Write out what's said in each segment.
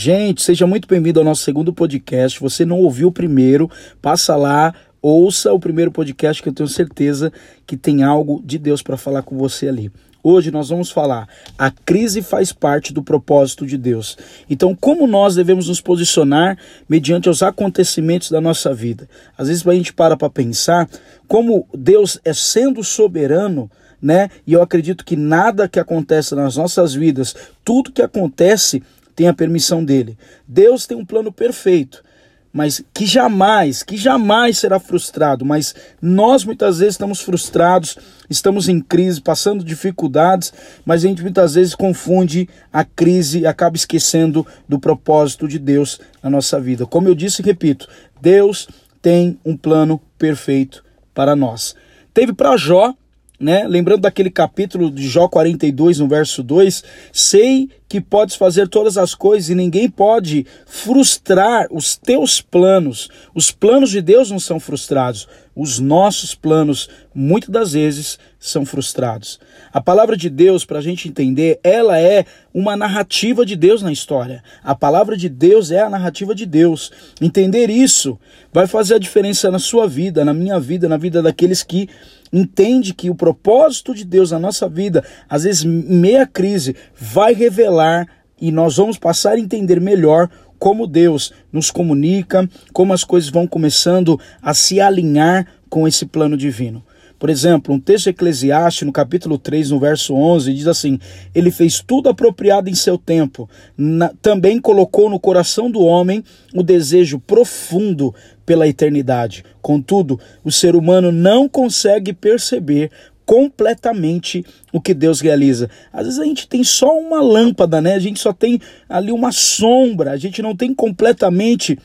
Gente, seja muito bem-vindo ao nosso segundo podcast. Você não ouviu o primeiro, passa lá, ouça o primeiro podcast que eu tenho certeza que tem algo de Deus para falar com você ali. Hoje nós vamos falar: a crise faz parte do propósito de Deus. Então, como nós devemos nos posicionar mediante os acontecimentos da nossa vida? Às vezes a gente para para pensar como Deus é sendo soberano, né? E eu acredito que nada que acontece nas nossas vidas, tudo que acontece tem a permissão dele. Deus tem um plano perfeito, mas que jamais, que jamais será frustrado. Mas nós muitas vezes estamos frustrados, estamos em crise, passando dificuldades, mas a gente muitas vezes confunde a crise e acaba esquecendo do propósito de Deus na nossa vida. Como eu disse e repito, Deus tem um plano perfeito para nós. Teve para Jó né? Lembrando daquele capítulo de Jó 42, no verso 2, sei que podes fazer todas as coisas e ninguém pode frustrar os teus planos. Os planos de Deus não são frustrados, os nossos planos muitas das vezes são frustrados. A palavra de Deus, para a gente entender, ela é uma narrativa de Deus na história. A palavra de Deus é a narrativa de Deus. Entender isso vai fazer a diferença na sua vida, na minha vida, na vida daqueles que entende que o propósito de Deus na nossa vida, às vezes meia crise, vai revelar e nós vamos passar a entender melhor como Deus nos comunica, como as coisas vão começando a se alinhar com esse plano divino. Por exemplo, um texto eclesiástico no capítulo 3, no verso 11, diz assim: Ele fez tudo apropriado em seu tempo. Na, também colocou no coração do homem o desejo profundo pela eternidade. Contudo, o ser humano não consegue perceber completamente o que Deus realiza. Às vezes a gente tem só uma lâmpada, né? A gente só tem ali uma sombra, a gente não tem completamente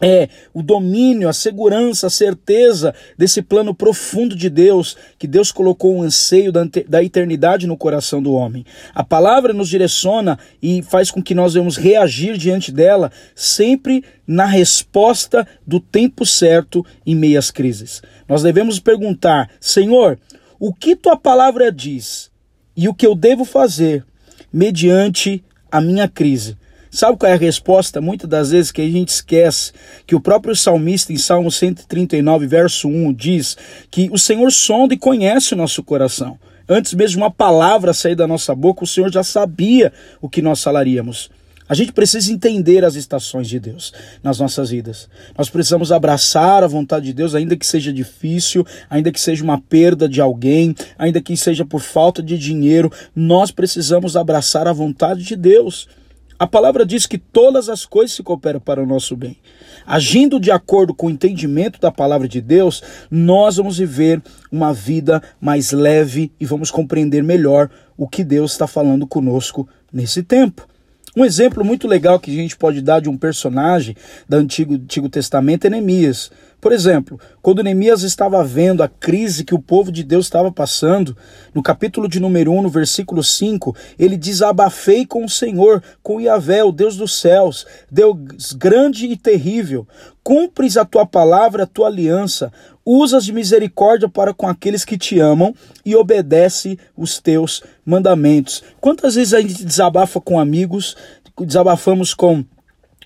é o domínio, a segurança, a certeza desse plano profundo de Deus, que Deus colocou um anseio da, da eternidade no coração do homem. A palavra nos direciona e faz com que nós vamos reagir diante dela sempre na resposta do tempo certo em meio às crises. Nós devemos perguntar: Senhor, o que tua palavra diz e o que eu devo fazer mediante a minha crise? Sabe qual é a resposta? Muitas das vezes que a gente esquece que o próprio salmista em Salmo 139, verso 1, diz que o Senhor sonda e conhece o nosso coração. Antes mesmo uma palavra sair da nossa boca, o Senhor já sabia o que nós falaríamos. A gente precisa entender as estações de Deus nas nossas vidas. Nós precisamos abraçar a vontade de Deus, ainda que seja difícil, ainda que seja uma perda de alguém, ainda que seja por falta de dinheiro. Nós precisamos abraçar a vontade de Deus. A palavra diz que todas as coisas se cooperam para o nosso bem. Agindo de acordo com o entendimento da palavra de Deus, nós vamos viver uma vida mais leve e vamos compreender melhor o que Deus está falando conosco nesse tempo. Um exemplo muito legal que a gente pode dar de um personagem do Antigo, Antigo Testamento é Neemias. Por exemplo, quando Neemias estava vendo a crise que o povo de Deus estava passando, no capítulo de número 1, no versículo 5, ele diz: Abafei com o Senhor, com Yahvé, o Deus dos céus, Deus grande e terrível. Cumpres a tua palavra, a tua aliança, usas de misericórdia para com aqueles que te amam e obedece os teus mandamentos. Quantas vezes a gente desabafa com amigos, desabafamos com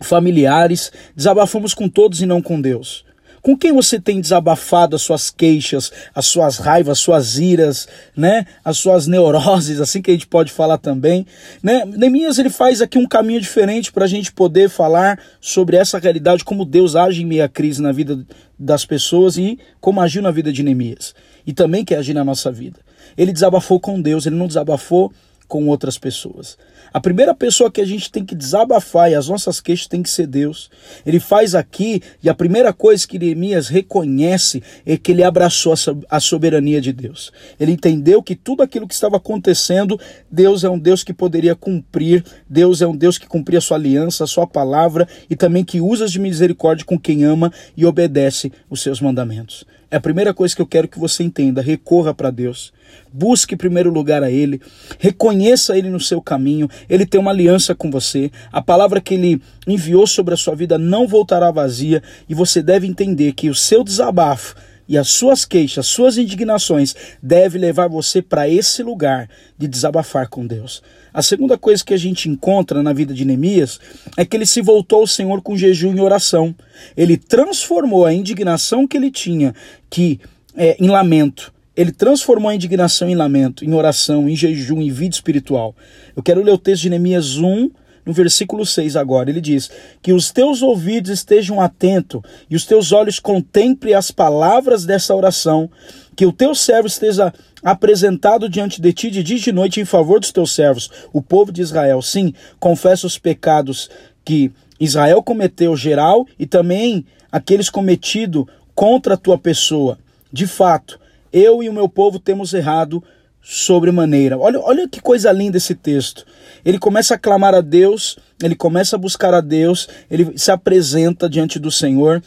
familiares, desabafamos com todos e não com Deus? Com quem você tem desabafado as suas queixas, as suas raivas, as suas iras, né? As suas neuroses, assim que a gente pode falar também, né? Neemias ele faz aqui um caminho diferente para a gente poder falar sobre essa realidade, como Deus age em meio à crise na vida das pessoas e como agiu na vida de Neemias. E também quer agir na nossa vida. Ele desabafou com Deus, ele não desabafou com outras pessoas. A primeira pessoa que a gente tem que desabafar e as nossas queixas tem que ser Deus. Ele faz aqui, e a primeira coisa que Neemias reconhece é que ele abraçou a soberania de Deus. Ele entendeu que tudo aquilo que estava acontecendo, Deus é um Deus que poderia cumprir, Deus é um Deus que cumpria a sua aliança, a sua palavra e também que usa de misericórdia com quem ama e obedece os seus mandamentos. É a primeira coisa que eu quero que você entenda. Recorra para Deus. Busque em primeiro lugar a Ele. Reconheça Ele no seu caminho. Ele tem uma aliança com você. A palavra que Ele enviou sobre a sua vida não voltará vazia. E você deve entender que o seu desabafo e as suas queixas, suas indignações deve levar você para esse lugar de desabafar com Deus. A segunda coisa que a gente encontra na vida de Neemias é que ele se voltou ao Senhor com jejum e oração. Ele transformou a indignação que ele tinha, que é, em lamento, ele transformou a indignação em lamento, em oração, em jejum, em vida espiritual. Eu quero ler o texto de Neemias 1, no versículo 6 agora. Ele diz: Que os teus ouvidos estejam atentos e os teus olhos contemplem as palavras dessa oração, que o teu servo esteja apresentado diante de ti de dia e de noite em favor dos teus servos, o povo de Israel. Sim, confessa os pecados que Israel cometeu geral e também aqueles cometidos contra a tua pessoa. De fato, eu e o meu povo temos errado sobremaneira. Olha, olha que coisa linda esse texto. Ele começa a clamar a Deus, ele começa a buscar a Deus, ele se apresenta diante do Senhor,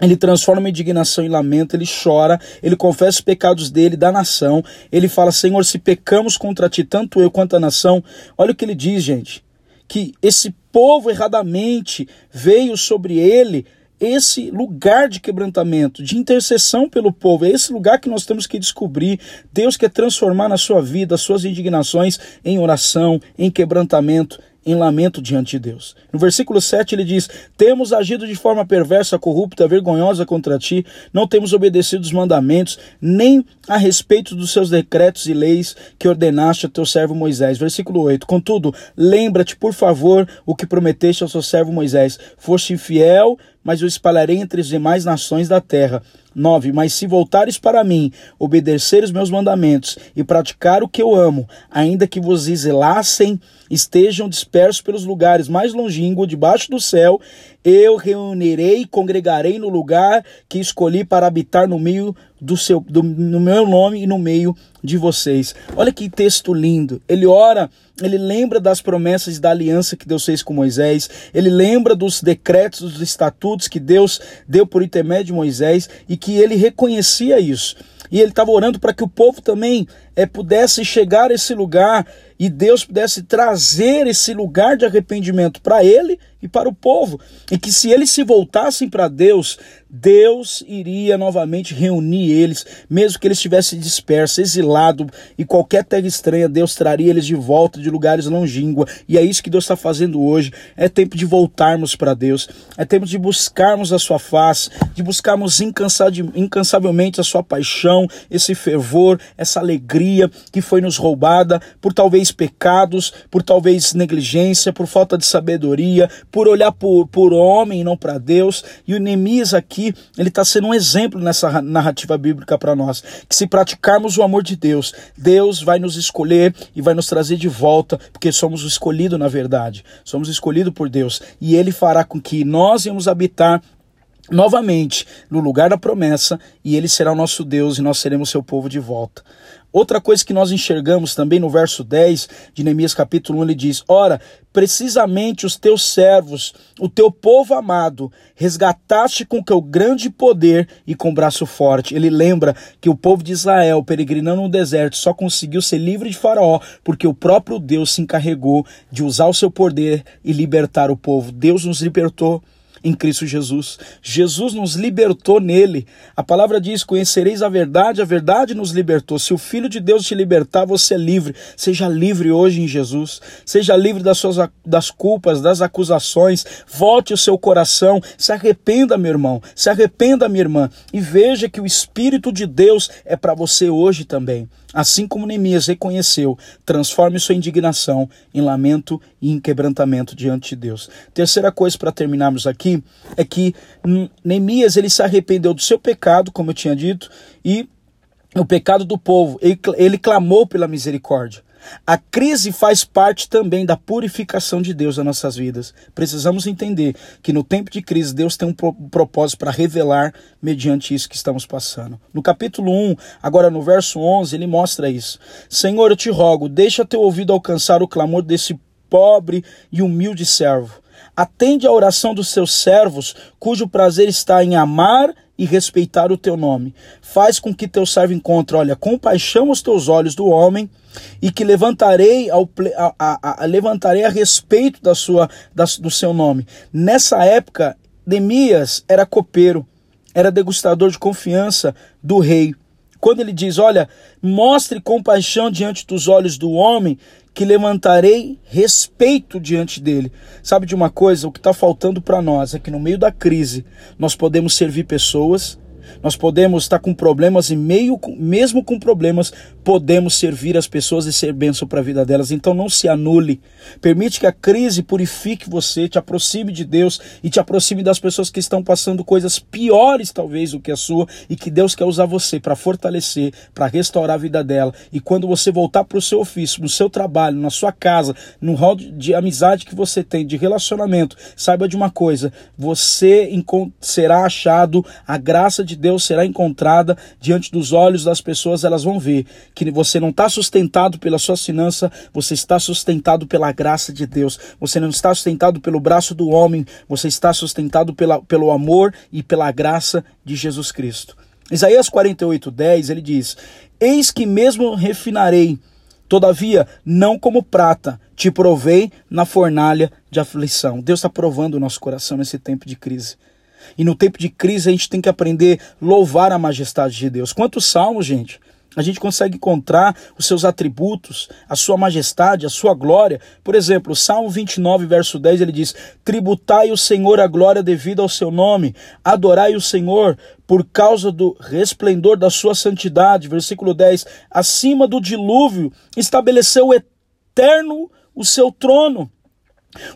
ele transforma a indignação em lamento, ele chora, ele confessa os pecados dele, da nação. Ele fala: Senhor, se pecamos contra ti, tanto eu quanto a nação. Olha o que ele diz, gente: que esse povo erradamente veio sobre ele esse lugar de quebrantamento, de intercessão pelo povo. É esse lugar que nós temos que descobrir. Deus quer transformar na sua vida as suas indignações em oração, em quebrantamento, em lamento diante de Deus. No versículo 7 ele diz: Temos agido de forma perversa, corrupta, vergonhosa contra ti, não temos obedecido os mandamentos, nem a respeito dos seus decretos e leis que ordenaste a teu servo Moisés. Versículo 8: Contudo, lembra-te, por favor, o que prometeste ao seu servo Moisés. Foste infiel, mas o espalharei entre as demais nações da terra. 9. Mas se voltares para mim, obedecer os meus mandamentos e praticar o que eu amo, ainda que vos exilassem, estejam dispersos pelos lugares mais longínquos, debaixo do céu, eu reunirei e congregarei no lugar que escolhi para habitar no meio do seu do, no meu nome e no meio de vocês. Olha que texto lindo. Ele ora, ele lembra das promessas da aliança que Deus fez com Moisés, ele lembra dos decretos, dos estatutos que Deus deu por intermédio de Moisés e que ele reconhecia isso. E ele estava orando para que o povo também é, pudesse chegar a esse lugar e Deus pudesse trazer esse lugar de arrependimento para ele e para o povo. E que se eles se voltassem para Deus, Deus iria novamente reunir eles, mesmo que eles estivessem dispersos, exilados e qualquer terra estranha, Deus traria eles de volta de lugares longínquos. E é isso que Deus está fazendo hoje. É tempo de voltarmos para Deus, é tempo de buscarmos a Sua face, de buscarmos incansavelmente a Sua paixão, esse fervor, essa alegria que foi nos roubada por talvez pecados, por talvez negligência, por falta de sabedoria, por olhar por, por homem e não para Deus. E o Neemias aqui, ele está sendo um exemplo nessa narrativa bíblica para nós. Que se praticarmos o amor de Deus, Deus vai nos escolher e vai nos trazer de volta, porque somos escolhido na verdade. Somos escolhidos por Deus. E Ele fará com que nós íamos habitar novamente no lugar da promessa e ele será o nosso Deus e nós seremos seu povo de volta. Outra coisa que nós enxergamos também no verso 10 de Neemias capítulo 1, ele diz: Ora, precisamente os teus servos, o teu povo amado, resgataste com teu grande poder e com braço forte. Ele lembra que o povo de Israel, peregrinando no deserto, só conseguiu ser livre de Faraó porque o próprio Deus se encarregou de usar o seu poder e libertar o povo. Deus nos libertou em Cristo Jesus. Jesus nos libertou nele. A palavra diz: Conhecereis a verdade, a verdade nos libertou. Se o Filho de Deus te libertar, você é livre. Seja livre hoje em Jesus. Seja livre das suas das culpas, das acusações. Volte o seu coração. Se arrependa, meu irmão. Se arrependa, minha irmã. E veja que o Espírito de Deus é para você hoje também. Assim como Neemias reconheceu, transforme sua indignação em lamento e em quebrantamento diante de Deus. Terceira coisa para terminarmos aqui é que Neemias ele se arrependeu do seu pecado, como eu tinha dito, e o pecado do povo. Ele, ele clamou pela misericórdia. A crise faz parte também da purificação de Deus nas nossas vidas. Precisamos entender que no tempo de crise Deus tem um propósito para revelar mediante isso que estamos passando. No capítulo 1, agora no verso 11, ele mostra isso. Senhor, eu te rogo, deixa teu ouvido alcançar o clamor desse pobre e humilde servo. Atende à oração dos seus servos, cujo prazer está em amar e respeitar o teu nome. Faz com que teu servo encontre, olha, compaixão os teus olhos do homem e que levantarei, ao, a, a, a, levantarei a respeito da sua, da, do seu nome. Nessa época, Neemias era copeiro era degustador de confiança do rei. Quando ele diz: Olha, mostre compaixão diante dos olhos do homem, que levantarei respeito diante dele. Sabe de uma coisa? O que está faltando para nós é que no meio da crise nós podemos servir pessoas nós podemos estar com problemas e meio, mesmo com problemas, podemos servir as pessoas e ser bênção para a vida delas. Então não se anule. Permite que a crise purifique você, te aproxime de Deus e te aproxime das pessoas que estão passando coisas piores talvez do que a sua e que Deus quer usar você para fortalecer, para restaurar a vida dela. E quando você voltar para o seu ofício, no seu trabalho, na sua casa, no rol de amizade que você tem, de relacionamento, saiba de uma coisa: você será achado a graça de Deus será encontrada diante dos olhos das pessoas, elas vão ver que você não está sustentado pela sua finança, você está sustentado pela graça de Deus, você não está sustentado pelo braço do homem, você está sustentado pela, pelo amor e pela graça de Jesus Cristo. Isaías 48, 10, ele diz: Eis que mesmo refinarei, todavia não como prata, te provei na fornalha de aflição. Deus está provando o nosso coração nesse tempo de crise. E no tempo de crise a gente tem que aprender a louvar a majestade de Deus. Quantos salmos, gente? A gente consegue encontrar os seus atributos, a sua majestade, a sua glória. Por exemplo, Salmo 29, verso 10, ele diz: Tributai o Senhor a glória devida ao seu nome, adorai o Senhor por causa do resplendor da sua santidade. Versículo 10: Acima do dilúvio estabeleceu eterno o seu trono.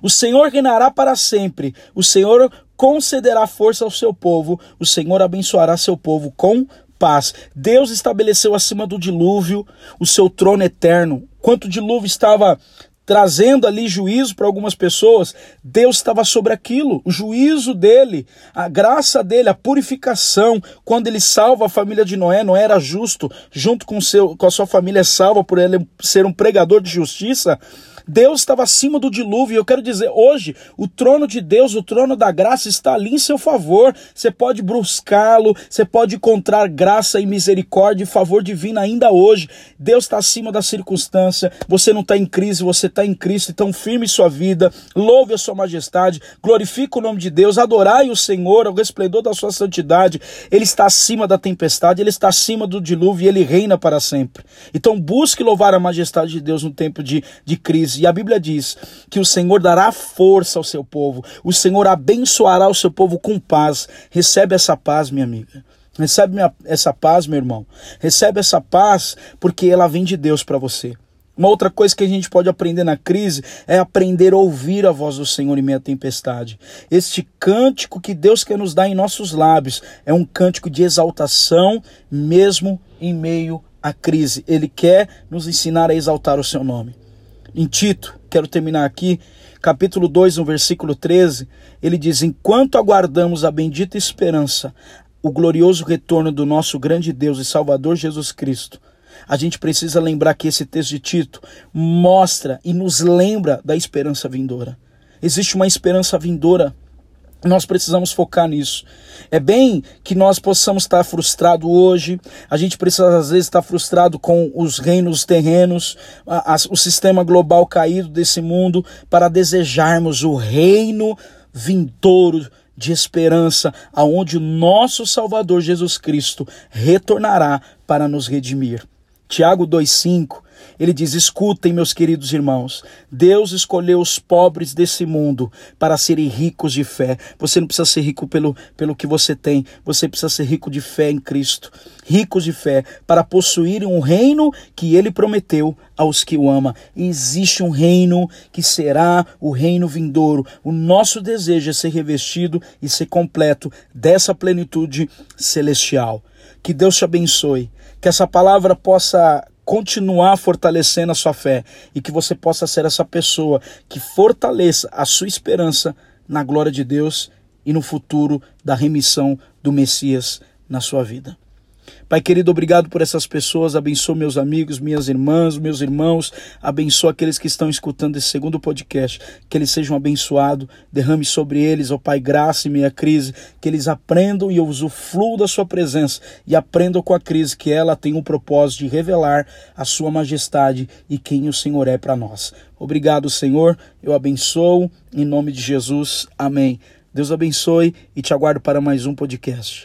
O Senhor reinará para sempre. O Senhor concederá força ao seu povo, o Senhor abençoará seu povo com paz. Deus estabeleceu acima do dilúvio o seu trono eterno. Quanto o dilúvio estava trazendo ali juízo para algumas pessoas, Deus estava sobre aquilo, o juízo dele, a graça dele, a purificação, quando ele salva a família de Noé, Noé era justo, junto com, seu, com a sua família salva por ele ser um pregador de justiça, Deus estava acima do dilúvio. Eu quero dizer, hoje, o trono de Deus, o trono da graça, está ali em seu favor. Você pode buscá-lo, você pode encontrar graça e misericórdia e favor divino ainda hoje. Deus está acima da circunstância. Você não está em crise, você está em Cristo. Então, firme sua vida, louve a sua majestade, glorifique o nome de Deus, adorai o Senhor, ao resplendor da sua santidade. Ele está acima da tempestade, ele está acima do dilúvio e ele reina para sempre. Então, busque louvar a majestade de Deus no tempo de, de crise e a Bíblia diz que o Senhor dará força ao seu povo, o Senhor abençoará o seu povo com paz. Recebe essa paz, minha amiga. Recebe essa paz, meu irmão. Recebe essa paz porque ela vem de Deus para você. Uma outra coisa que a gente pode aprender na crise é aprender a ouvir a voz do Senhor em meio à tempestade. Este cântico que Deus quer nos dar em nossos lábios é um cântico de exaltação, mesmo em meio à crise. Ele quer nos ensinar a exaltar o seu nome. Em Tito, quero terminar aqui, capítulo 2, no versículo 13, ele diz: Enquanto aguardamos a bendita esperança, o glorioso retorno do nosso grande Deus e Salvador Jesus Cristo, a gente precisa lembrar que esse texto de Tito mostra e nos lembra da esperança vindoura. Existe uma esperança vindoura nós precisamos focar nisso. É bem que nós possamos estar frustrados hoje, a gente precisa às vezes estar frustrado com os reinos terrenos, a, a, o sistema global caído desse mundo, para desejarmos o reino vindouro de esperança, aonde o nosso Salvador Jesus Cristo retornará para nos redimir. Tiago 2,5 ele diz: Escutem, meus queridos irmãos, Deus escolheu os pobres desse mundo para serem ricos de fé. Você não precisa ser rico pelo, pelo que você tem, você precisa ser rico de fé em Cristo. Ricos de fé para possuírem um reino que ele prometeu aos que o ama. existe um reino que será o reino vindouro. O nosso desejo é ser revestido e ser completo dessa plenitude celestial. Que Deus te abençoe, que essa palavra possa continuar fortalecendo a sua fé e que você possa ser essa pessoa que fortaleça a sua esperança na glória de Deus e no futuro da remissão do Messias na sua vida. Pai querido, obrigado por essas pessoas. Abençoa meus amigos, minhas irmãs, meus irmãos. Abençoa aqueles que estão escutando esse segundo podcast. Que eles sejam abençoados. Derrame sobre eles, ó Pai, graça em meia crise. Que eles aprendam e usufruam da Sua presença. E aprendam com a crise que ela tem o propósito de revelar a Sua majestade e quem o Senhor é para nós. Obrigado, Senhor. Eu abençoo. Em nome de Jesus. Amém. Deus abençoe e te aguardo para mais um podcast.